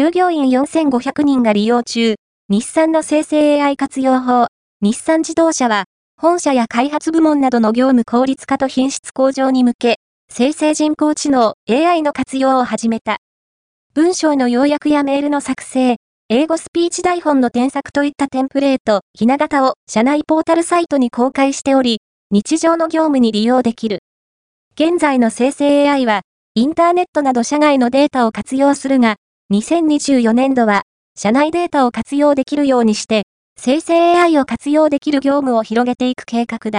従業員4500人が利用中、日産の生成 AI 活用法、日産自動車は、本社や開発部門などの業務効率化と品質向上に向け、生成人工知能 AI の活用を始めた。文章の要約やメールの作成、英語スピーチ台本の添削といったテンプレート、ひな形を社内ポータルサイトに公開しており、日常の業務に利用できる。現在の生成 AI は、インターネットなど社外のデータを活用するが、2024年度は、社内データを活用できるようにして、生成 AI を活用できる業務を広げていく計画だ。